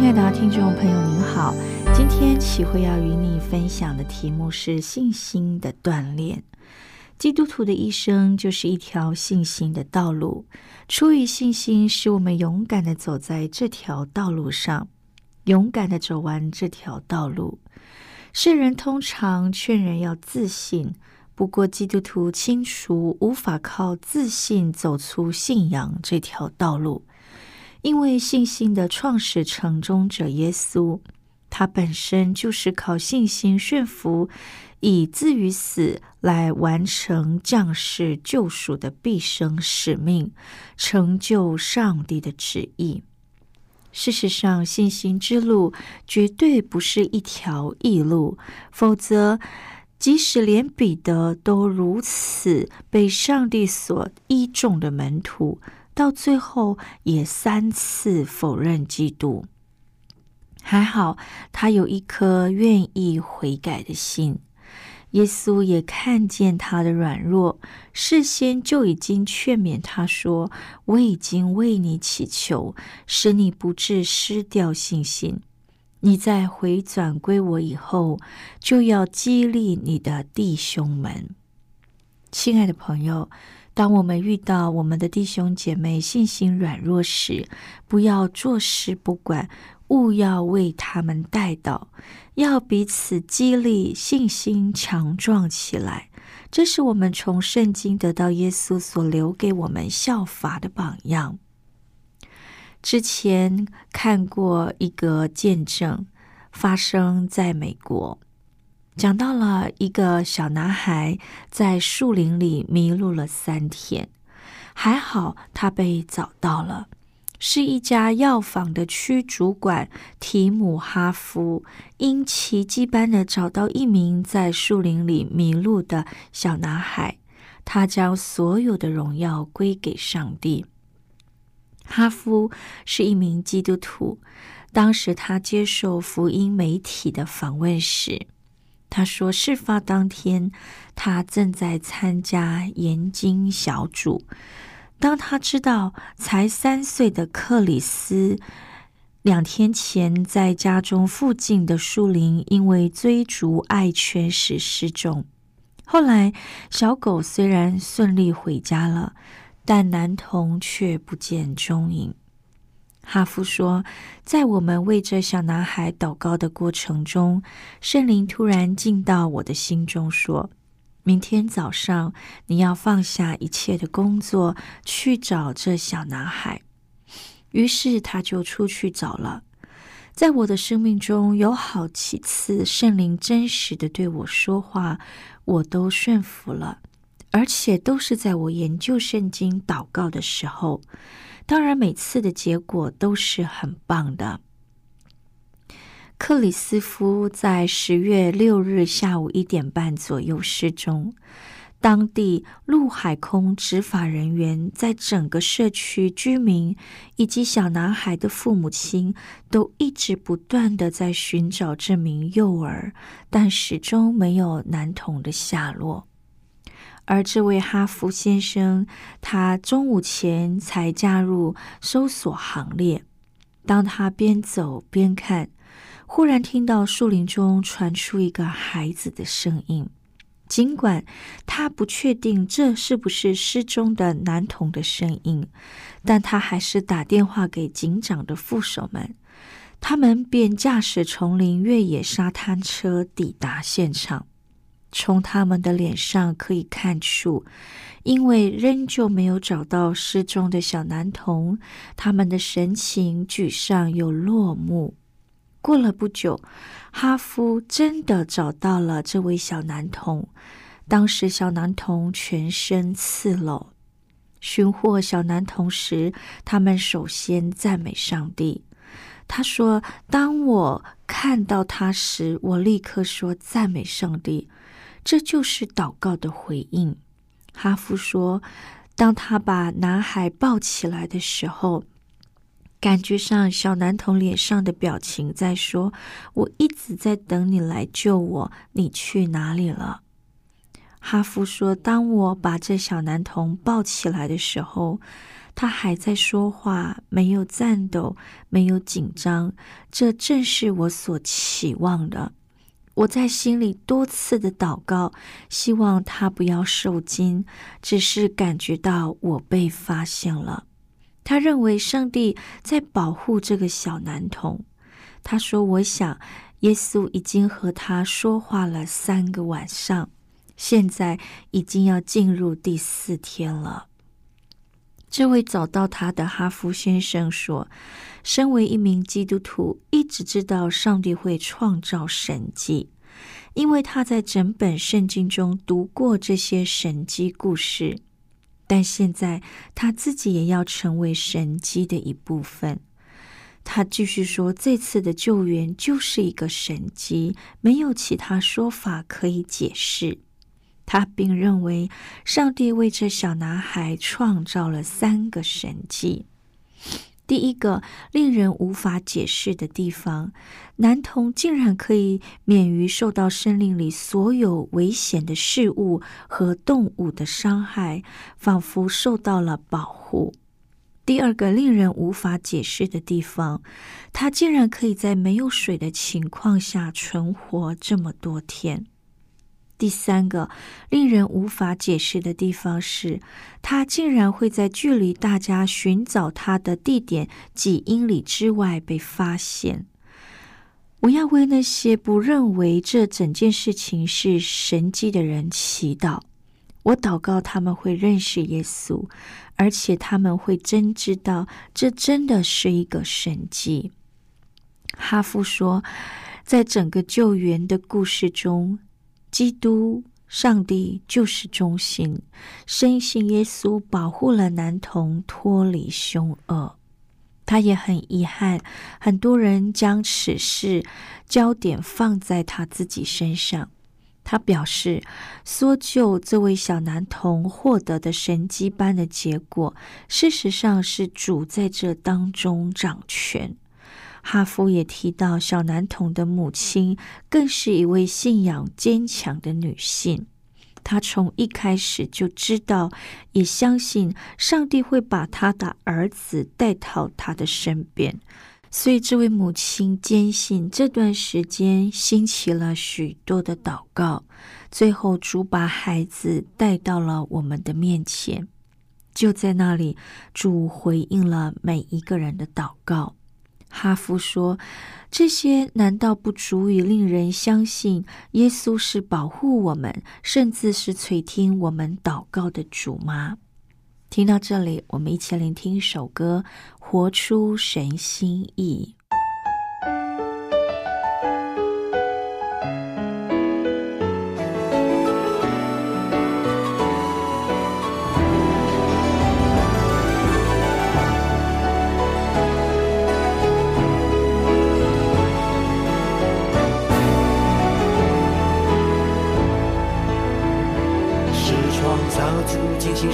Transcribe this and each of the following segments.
亲爱的听众朋友，您好。今天启慧要与你分享的题目是信心的锻炼。基督徒的一生就是一条信心的道路。出于信心，使我们勇敢的走在这条道路上，勇敢的走完这条道路。世人通常劝人要自信，不过基督徒清楚无法靠自信走出信仰这条道路。因为信心的创始成终者耶稣，他本身就是靠信心顺服，以至于死来完成降世救赎的毕生使命，成就上帝的旨意。事实上，信心之路绝对不是一条易路，否则，即使连彼得都如此被上帝所倚重的门徒。到最后也三次否认基督，还好他有一颗愿意悔改的心。耶稣也看见他的软弱，事先就已经劝勉他说：“我已经为你祈求，使你不致失掉信心。你在回转归我以后，就要激励你的弟兄们。”亲爱的朋友。当我们遇到我们的弟兄姐妹信心软弱时，不要坐视不管，勿要为他们带祷，要彼此激励，信心强壮起来。这是我们从圣经得到耶稣所留给我们效法的榜样。之前看过一个见证，发生在美国。讲到了一个小男孩在树林里迷路了三天，还好他被找到了，是一家药房的区主管提姆哈夫，因奇迹般的找到一名在树林里迷路的小男孩，他将所有的荣耀归给上帝。哈夫是一名基督徒，当时他接受福音媒体的访问时。他说：“事发当天，他正在参加研经小组。当他知道才三岁的克里斯两天前在家中附近的树林因为追逐爱犬时失踪，后来小狗虽然顺利回家了，但男童却不见踪影。”哈夫说：“在我们为这小男孩祷告的过程中，圣灵突然进到我的心中，说：‘明天早上你要放下一切的工作，去找这小男孩。’于是他就出去找了。在我的生命中有好几次圣灵真实的对我说话，我都顺服了，而且都是在我研究圣经、祷告的时候。”当然，每次的结果都是很棒的。克里斯夫在十月六日下午一点半左右失踪。当地陆海空执法人员在整个社区居民以及小男孩的父母亲都一直不断的在寻找这名幼儿，但始终没有男童的下落。而这位哈佛先生，他中午前才加入搜索行列。当他边走边看，忽然听到树林中传出一个孩子的声音。尽管他不确定这是不是失踪的男童的声音，但他还是打电话给警长的副手们，他们便驾驶丛林越野沙滩车抵达现场。从他们的脸上可以看出，因为仍旧没有找到失踪的小男童，他们的神情沮丧又落寞。过了不久，哈夫真的找到了这位小男童。当时，小男童全身赤裸。寻获小男童时，他们首先赞美上帝。他说：“当我看到他时，我立刻说赞美上帝，这就是祷告的回应。”哈夫说：“当他把男孩抱起来的时候。”感觉上，小男童脸上的表情在说：“我一直在等你来救我，你去哪里了？”哈夫说：“当我把这小男童抱起来的时候，他还在说话，没有颤抖，没有紧张。这正是我所期望的。我在心里多次的祷告，希望他不要受惊，只是感觉到我被发现了。”他认为上帝在保护这个小男童。他说：“我想，耶稣已经和他说话了三个晚上，现在已经要进入第四天了。”这位找到他的哈夫先生说：“身为一名基督徒，一直知道上帝会创造神迹，因为他在整本圣经中读过这些神迹故事。”但现在他自己也要成为神迹的一部分。他继续说：“这次的救援就是一个神迹，没有其他说法可以解释。”他并认为上帝为这小男孩创造了三个神迹。第一个令人无法解释的地方，男童竟然可以免于受到森林里所有危险的事物和动物的伤害，仿佛受到了保护。第二个令人无法解释的地方，他竟然可以在没有水的情况下存活这么多天。第三个令人无法解释的地方是，他竟然会在距离大家寻找他的地点几英里之外被发现。我要为那些不认为这整件事情是神迹的人祈祷。我祷告他们会认识耶稣，而且他们会真知道这真的是一个神迹。哈夫说，在整个救援的故事中。基督、上帝就是中心，深信耶稣保护了男童脱离凶恶。他也很遗憾，很多人将此事焦点放在他自己身上。他表示，搜救这位小男童获得的神迹般的结果，事实上是主在这当中掌权。哈夫也提到，小男童的母亲更是一位信仰坚强的女性。她从一开始就知道，也相信上帝会把他的儿子带到他的身边。所以，这位母亲坚信，这段时间兴起了许多的祷告，最后主把孩子带到了我们的面前。就在那里，主回应了每一个人的祷告。哈夫说：“这些难道不足以令人相信耶稣是保护我们，甚至是垂听我们祷告的主吗？”听到这里，我们一起聆听一首歌，《活出神心意》。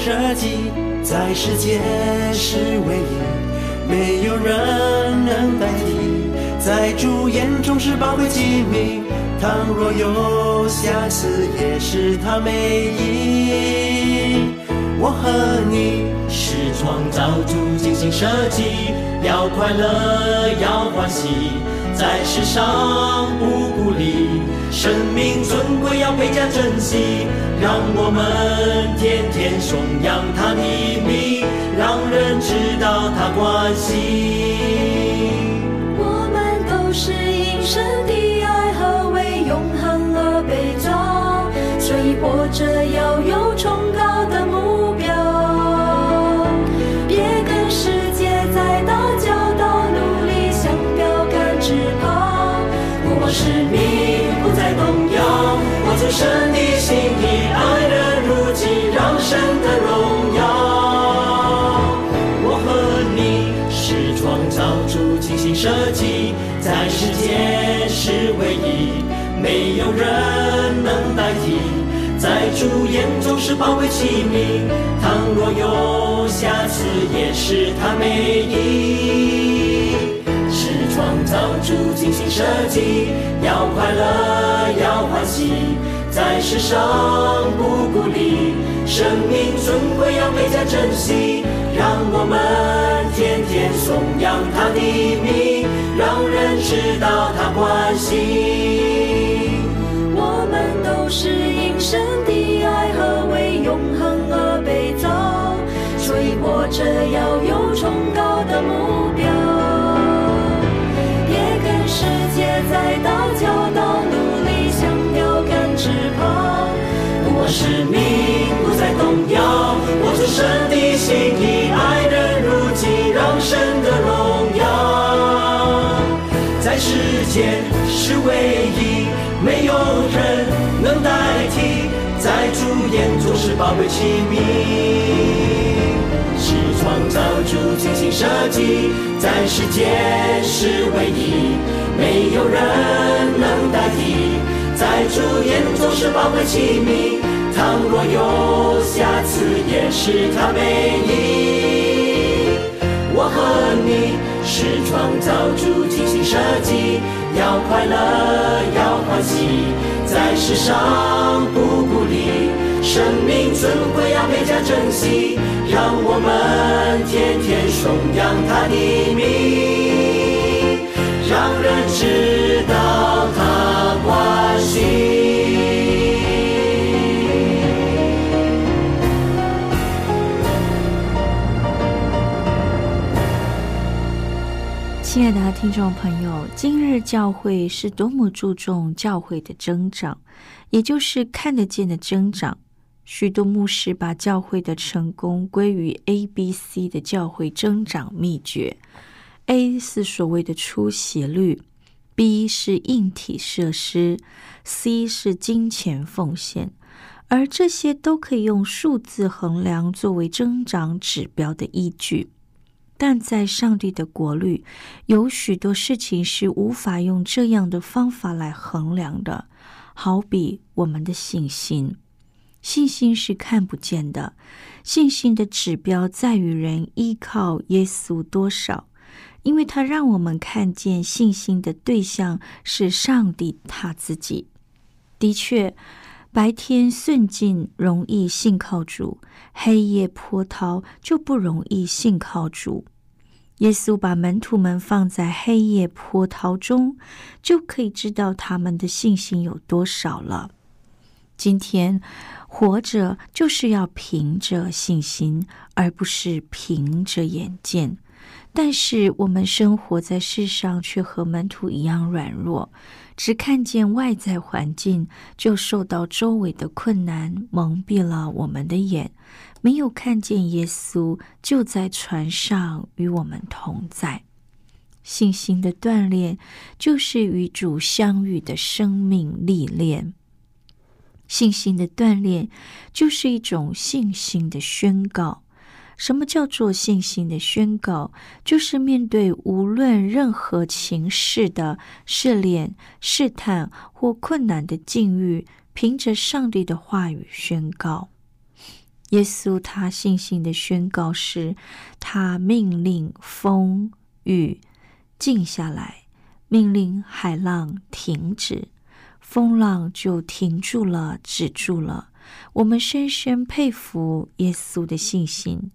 设计在世界是唯一，没有人能代替。在主眼中是宝贵机密，倘若有瑕疵，也是他美意。我和你是创造主精心设计，要快乐，要欢喜，在世上不孤立，生命尊贵要倍加珍惜，让我们天天颂扬他的名，让人知道他关心。是宝贵器皿，倘若有瑕疵，也是他美意。是创造主精心设计，要快乐，要欢喜，在世上不孤立，生命尊贵要倍加珍惜，让我们天天颂扬他的名，让人知道他关心。我们都是因神的活着要有崇高的目标。别跟世界在打交道，努力想标杆直跑。不忘使命，不再动摇，我出神的心意，爱人如己，让神的荣耀。在世间是唯一，没有人能代替，在主眼中是宝贵器皿，是创造主精心设计，在世间是唯一，没有人能代替，在主眼中是宝贵器皿，倘若有瑕疵，也是他美意。我和你是创造主精心设计，要快乐，要欢喜，在世上不孤立，生命尊贵要倍加珍惜，让我们天天颂扬他的名，让人知道他关心。亲爱的听众朋友，今日教会是多么注重教会的增长，也就是看得见的增长。许多牧师把教会的成功归于 A、B、C 的教会增长秘诀。A 是所谓的出席率，B 是硬体设施，C 是金钱奉献，而这些都可以用数字衡量作为增长指标的依据。但在上帝的国律，有许多事情是无法用这样的方法来衡量的，好比我们的信心。信心是看不见的，信心的指标在于人依靠耶稣多少，因为他让我们看见信心的对象是上帝他自己。的确，白天顺境容易信靠主，黑夜波涛就不容易信靠主。耶稣把门徒们放在黑夜波涛中，就可以知道他们的信心有多少了。今天活着就是要凭着信心，而不是凭着眼见。但是我们生活在世上，却和门徒一样软弱，只看见外在环境，就受到周围的困难蒙蔽了我们的眼，没有看见耶稣就在船上与我们同在。信心的锻炼，就是与主相遇的生命历练。信心的锻炼，就是一种信心的宣告。什么叫做信心的宣告？就是面对无论任何情势的试炼、试探或困难的境遇，凭着上帝的话语宣告。耶稣他信心的宣告是：他命令风雨静下来，命令海浪停止，风浪就停住了，止住了。我们深深佩服耶稣的信心。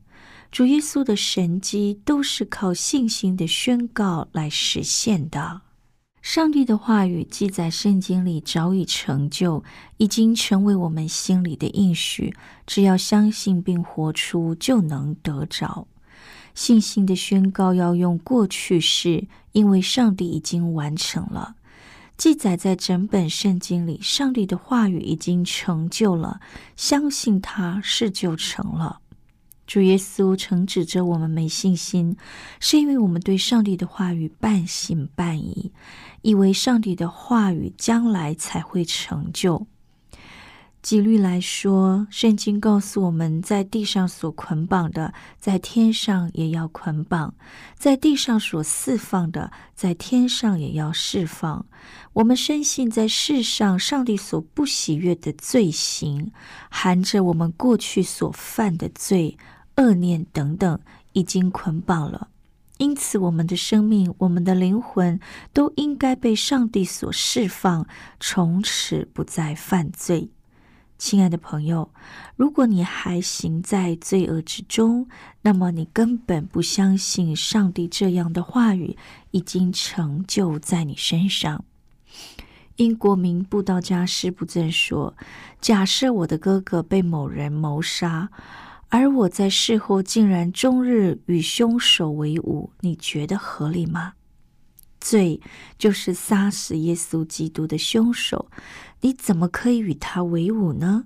主耶稣的神迹都是靠信心的宣告来实现的。上帝的话语记在圣经里，早已成就，已经成为我们心里的应许。只要相信并活出，就能得着。信心的宣告要用过去式，因为上帝已经完成了。记载在整本圣经里，上帝的话语已经成就了，相信他是就成了。主耶稣曾指着我们没信心，是因为我们对上帝的话语半信半疑，以为上帝的话语将来才会成就。几率来说，圣经告诉我们在地上所捆绑的，在天上也要捆绑；在地上所释放的，在天上也要释放。我们深信，在世上上帝所不喜悦的罪行，含着我们过去所犯的罪、恶念等等，已经捆绑了。因此，我们的生命、我们的灵魂，都应该被上帝所释放，从此不再犯罪。亲爱的朋友，如果你还行在罪恶之中，那么你根本不相信上帝这样的话语已经成就在你身上。英国名布道家施布正说：“假设我的哥哥被某人谋杀，而我在事后竟然终日与凶手为伍，你觉得合理吗？”罪就是杀死耶稣基督的凶手。你怎么可以与他为伍呢？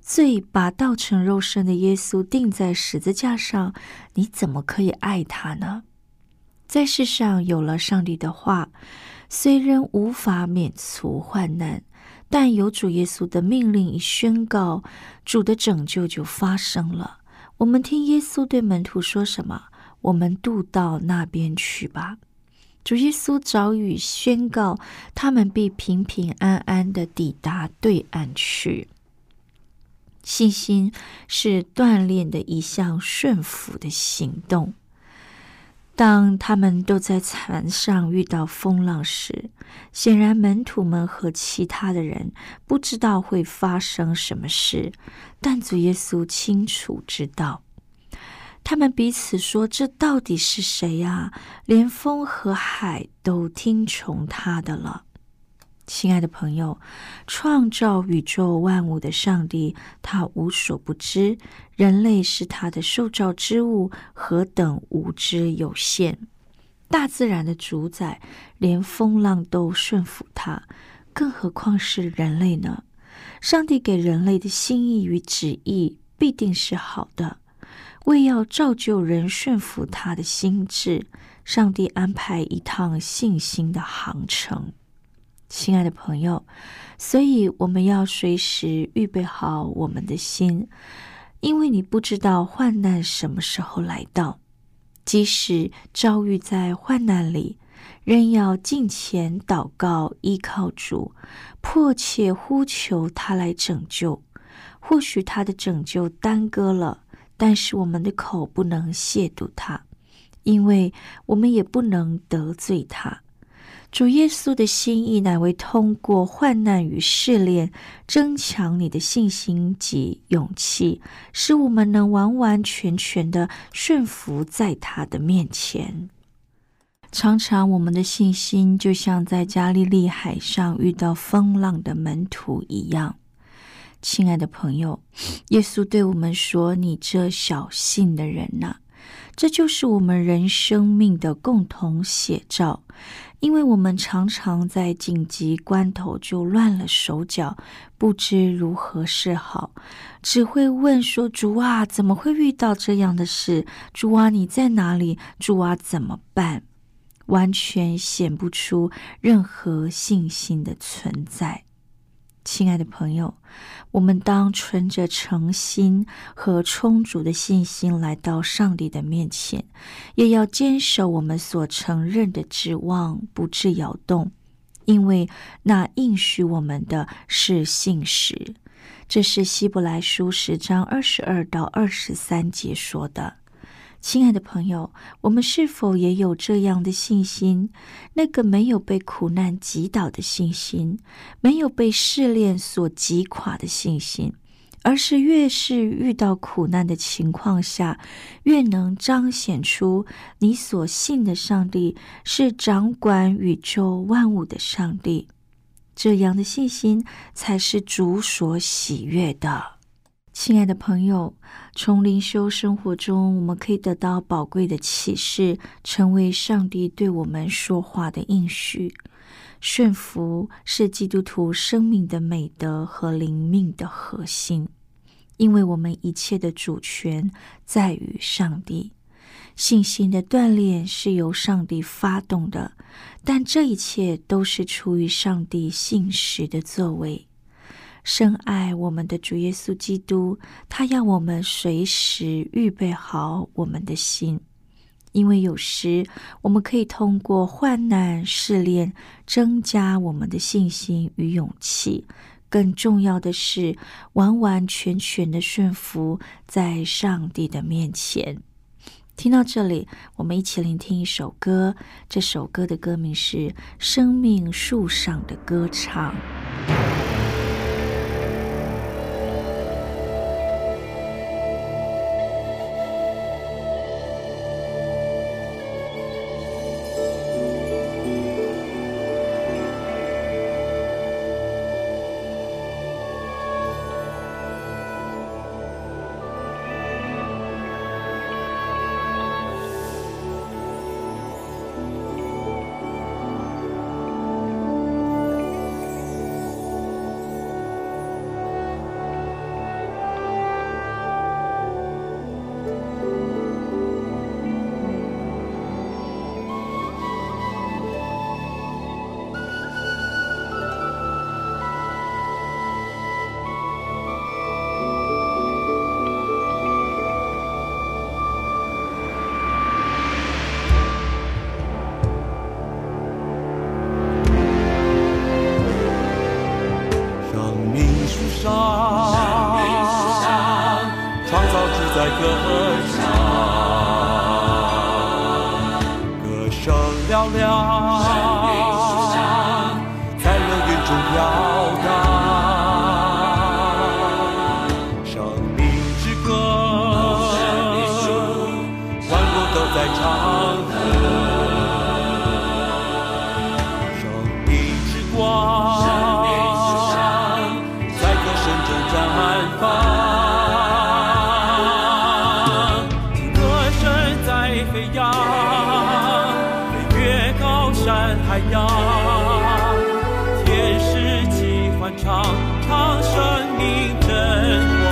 罪把道成肉身的耶稣钉在十字架上，你怎么可以爱他呢？在世上有了上帝的话，虽然无法免除患难，但有主耶稣的命令一宣告，主的拯救就发生了。我们听耶稣对门徒说什么？我们渡到那边去吧。主耶稣早已宣告，他们必平平安安的抵达对岸去。信心是锻炼的一项顺服的行动。当他们都在船上遇到风浪时，显然门徒们和其他的人不知道会发生什么事，但主耶稣清楚知道。他们彼此说：“这到底是谁呀？连风和海都听从他的了。”亲爱的朋友，创造宇宙万物的上帝，他无所不知。人类是他的受造之物，何等无知有限！大自然的主宰，连风浪都顺服他，更何况是人类呢？上帝给人类的心意与旨意，必定是好的。为要造就人顺服他的心智，上帝安排一趟信心的航程。亲爱的朋友，所以我们要随时预备好我们的心，因为你不知道患难什么时候来到。即使遭遇在患难里，仍要尽前祷告，依靠主，迫切呼求他来拯救。或许他的拯救耽搁了。但是我们的口不能亵渎他，因为我们也不能得罪他。主耶稣的心意乃为通过患难与试炼，增强你的信心及勇气，使我们能完完全全的顺服在他的面前。常常我们的信心就像在加利利海上遇到风浪的门徒一样。亲爱的朋友，耶稣对我们说：“你这小信的人呐，这就是我们人生命的共同写照。因为我们常常在紧急关头就乱了手脚，不知如何是好，只会问说：‘主啊，怎么会遇到这样的事？主啊，你在哪里？主啊，怎么办？’完全显不出任何信心的存在。”亲爱的朋友，我们当存着诚心和充足的信心来到上帝的面前，也要坚守我们所承认的指望，不致摇动，因为那应许我们的是信实。这是希伯来书十章二十二到二十三节说的。亲爱的朋友，我们是否也有这样的信心？那个没有被苦难击倒的信心，没有被试炼所击垮的信心，而是越是遇到苦难的情况下，越能彰显出你所信的上帝是掌管宇宙万物的上帝。这样的信心才是主所喜悦的。亲爱的朋友，从灵修生活中，我们可以得到宝贵的启示，成为上帝对我们说话的应许。顺服是基督徒生命的美德和灵命的核心，因为我们一切的主权在于上帝。信心的锻炼是由上帝发动的，但这一切都是出于上帝信实的作为。深爱我们的主耶稣基督，他要我们随时预备好我们的心。因为有时我们可以通过患难试炼，增加我们的信心与勇气。更重要的是，完完全全的顺服在上帝的面前。听到这里，我们一起聆听一首歌。这首歌的歌名是《生命树上的歌唱》。飞越高山海洋，天使齐欢唱，唱生命真。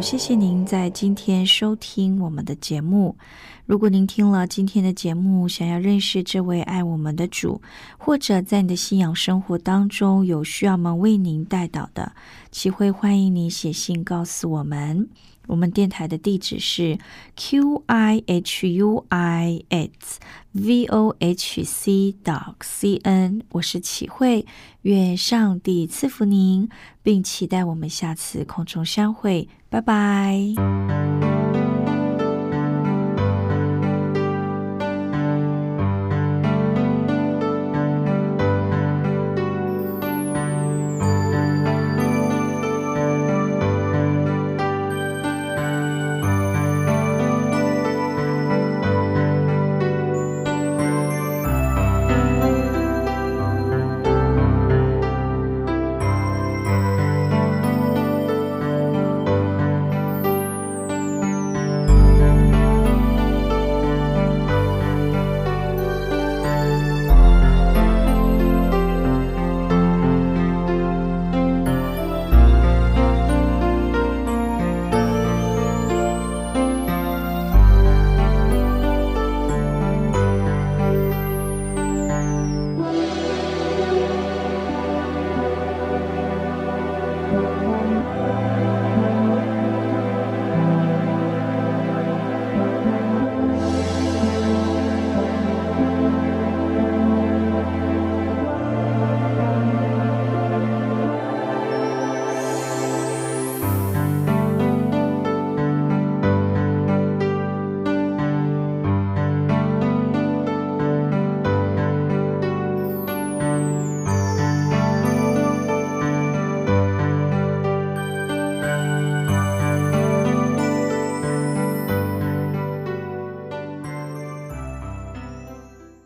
谢谢您在今天收听我们的节目。如果您听了今天的节目，想要认识这位爱我们的主，或者在你的信仰生活当中有需要们为您带导的，齐会欢迎你写信告诉我们。我们电台的地址是 q i h u i s v o h c dot c n。我是启慧，愿上帝赐福您，并期待我们下次空中相会。拜拜。